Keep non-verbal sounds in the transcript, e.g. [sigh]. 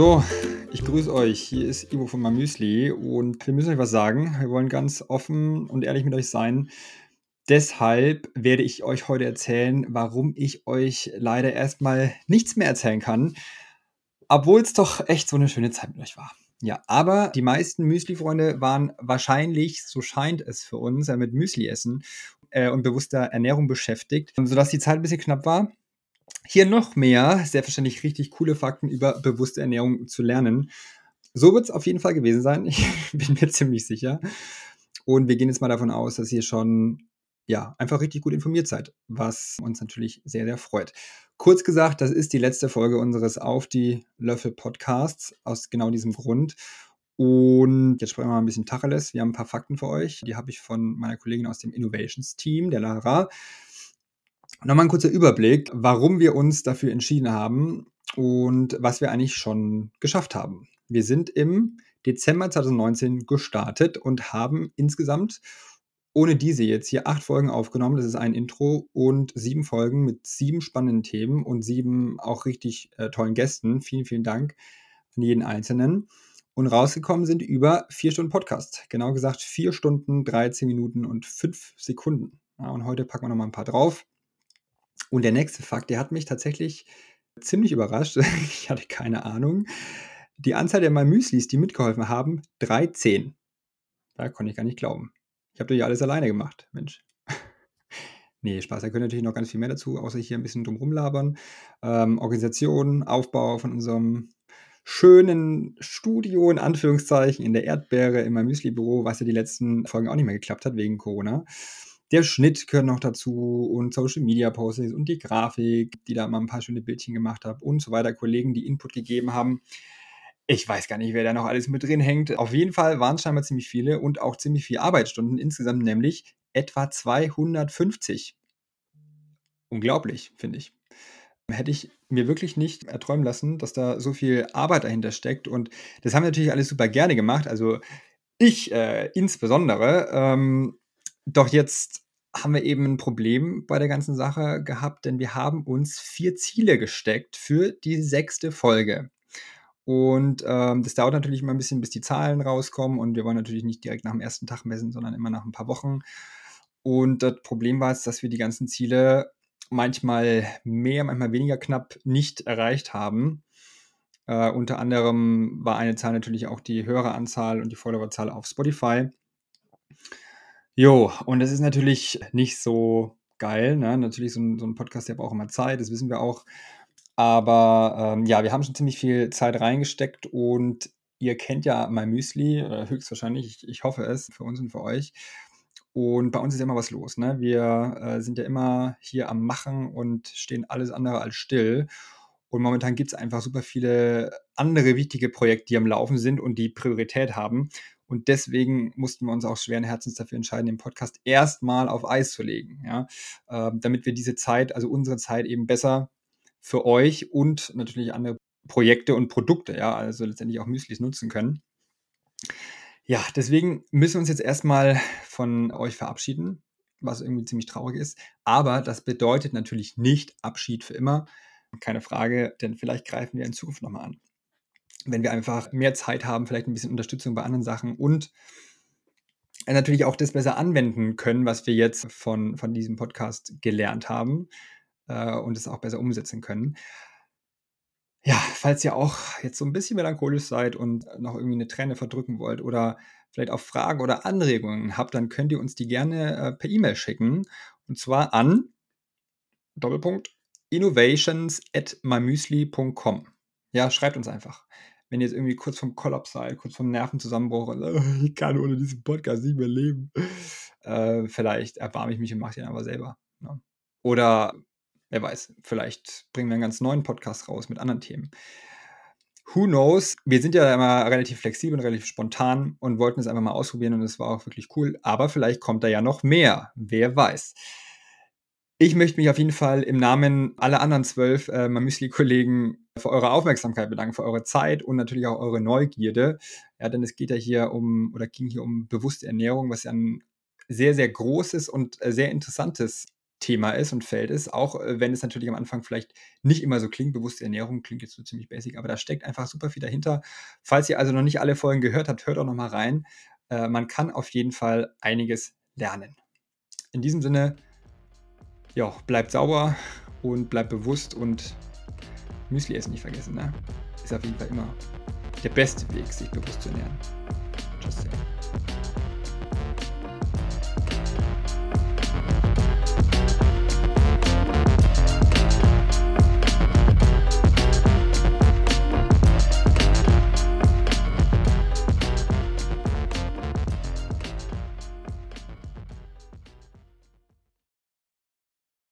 So, ich grüße euch. Hier ist Ivo von Mamüsli und wir müssen euch was sagen. Wir wollen ganz offen und ehrlich mit euch sein. Deshalb werde ich euch heute erzählen, warum ich euch leider erstmal nichts mehr erzählen kann, obwohl es doch echt so eine schöne Zeit mit euch war. Ja, aber die meisten Müsli-Freunde waren wahrscheinlich, so scheint es für uns, mit Müsli essen äh, und bewusster Ernährung beschäftigt, sodass die Zeit ein bisschen knapp war. Hier noch mehr, selbstverständlich richtig coole Fakten über bewusste Ernährung zu lernen. So wird es auf jeden Fall gewesen sein. [laughs] Ich bin mir ziemlich sicher. Und wir gehen jetzt mal davon aus, dass ihr schon ja, einfach richtig gut informiert seid, was uns natürlich sehr, sehr freut. Kurz gesagt, das ist die letzte Folge unseres Auf die Löffel Podcasts aus genau diesem Grund. Und jetzt sprechen wir mal ein bisschen Tacheles. Wir haben ein paar Fakten für euch. Die habe ich von meiner Kollegin aus dem Innovations Team, der Lara. Nochmal ein kurzer Überblick, warum wir uns dafür entschieden haben und was wir eigentlich schon geschafft haben. Wir sind im Dezember 2019 gestartet und haben insgesamt ohne diese jetzt hier acht Folgen aufgenommen. Das ist ein Intro und sieben Folgen mit sieben spannenden Themen und sieben auch richtig äh, tollen Gästen. Vielen, vielen Dank an jeden Einzelnen. Und rausgekommen sind über vier Stunden Podcast. Genau gesagt vier Stunden, 13 Minuten und fünf Sekunden. Ja, und heute packen wir noch mal ein paar drauf. Und der nächste Fakt, der hat mich tatsächlich ziemlich überrascht. [laughs] ich hatte keine Ahnung. Die Anzahl der Müslis, die mitgeholfen haben, 13. Da konnte ich gar nicht glauben. Ich habe doch ja alles alleine gemacht, Mensch. [laughs] nee, Spaß, da können natürlich noch ganz viel mehr dazu, außer hier ein bisschen drum rumlabern. Ähm, Organisation, Aufbau von unserem schönen Studio, in Anführungszeichen, in der Erdbeere, meinem Müsli-Büro, was ja die letzten Folgen auch nicht mehr geklappt hat wegen Corona. Der Schnitt gehört noch dazu und Social Media Postings und die Grafik, die da mal ein paar schöne Bildchen gemacht habe und so weiter. Kollegen, die Input gegeben haben. Ich weiß gar nicht, wer da noch alles mit drin hängt. Auf jeden Fall waren es scheinbar ziemlich viele und auch ziemlich viele Arbeitsstunden insgesamt, nämlich etwa 250. Unglaublich, finde ich. Hätte ich mir wirklich nicht erträumen lassen, dass da so viel Arbeit dahinter steckt. Und das haben wir natürlich alles super gerne gemacht. Also ich äh, insbesondere. Ähm, doch jetzt haben wir eben ein Problem bei der ganzen Sache gehabt, denn wir haben uns vier Ziele gesteckt für die sechste Folge. Und ähm, das dauert natürlich immer ein bisschen, bis die Zahlen rauskommen. Und wir wollen natürlich nicht direkt nach dem ersten Tag messen, sondern immer nach ein paar Wochen. Und das Problem war jetzt, dass wir die ganzen Ziele manchmal mehr, manchmal weniger knapp nicht erreicht haben. Äh, unter anderem war eine Zahl natürlich auch die höhere Anzahl und die Followerzahl auf Spotify. Jo, und das ist natürlich nicht so geil. Ne? Natürlich, so ein, so ein Podcast, der braucht immer Zeit, das wissen wir auch. Aber ähm, ja, wir haben schon ziemlich viel Zeit reingesteckt und ihr kennt ja mein Müsli, äh, höchstwahrscheinlich, ich, ich, hoffe es, für uns und für euch. Und bei uns ist ja immer was los. Ne? Wir äh, sind ja immer hier am Machen und stehen alles andere als still. Und momentan gibt es einfach super viele andere wichtige Projekte, die am Laufen sind und die Priorität haben. Und deswegen mussten wir uns auch schweren Herzens dafür entscheiden, den Podcast erstmal auf Eis zu legen, ja, äh, damit wir diese Zeit, also unsere Zeit eben besser für euch und natürlich andere Projekte und Produkte, ja, also letztendlich auch Müslis nutzen können. Ja, deswegen müssen wir uns jetzt erstmal von euch verabschieden, was irgendwie ziemlich traurig ist. Aber das bedeutet natürlich nicht Abschied für immer. Keine Frage, denn vielleicht greifen wir in Zukunft nochmal an wenn wir einfach mehr Zeit haben, vielleicht ein bisschen Unterstützung bei anderen Sachen und natürlich auch das besser anwenden können, was wir jetzt von, von diesem Podcast gelernt haben äh, und es auch besser umsetzen können. Ja, falls ihr auch jetzt so ein bisschen melancholisch seid und noch irgendwie eine Träne verdrücken wollt oder vielleicht auch Fragen oder Anregungen habt, dann könnt ihr uns die gerne äh, per E-Mail schicken. Und zwar an Doppelpunkt innovations at. Ja, schreibt uns einfach wenn ihr jetzt irgendwie kurz vom Kollaps seid, kurz vom Nervenzusammenbruch und äh, [laughs] ich kann ohne diesen Podcast nicht mehr leben, äh, vielleicht erbarme ich mich und mache den aber selber. Ne? Oder wer weiß, vielleicht bringen wir einen ganz neuen Podcast raus mit anderen Themen. Who knows? Wir sind ja immer relativ flexibel und relativ spontan und wollten es einfach mal ausprobieren und es war auch wirklich cool. Aber vielleicht kommt da ja noch mehr. Wer weiß. Ich möchte mich auf jeden Fall im Namen aller anderen zwölf äh, Mamüsli-Kollegen für eure Aufmerksamkeit bedanken, für eure Zeit und natürlich auch eure Neugierde. Ja, denn es geht ja hier um oder ging hier um bewusste Ernährung, was ja ein sehr, sehr großes und äh, sehr interessantes Thema ist und Feld ist, auch äh, wenn es natürlich am Anfang vielleicht nicht immer so klingt. Bewusste Ernährung klingt jetzt so ziemlich basic, aber da steckt einfach super viel dahinter. Falls ihr also noch nicht alle Folgen gehört habt, hört auch noch mal rein. Äh, man kann auf jeden Fall einiges lernen. In diesem Sinne, ja, bleibt sauber und bleibt bewusst und Müsli essen nicht vergessen. Ne? Ist auf jeden Fall immer der beste Weg, sich bewusst zu ernähren.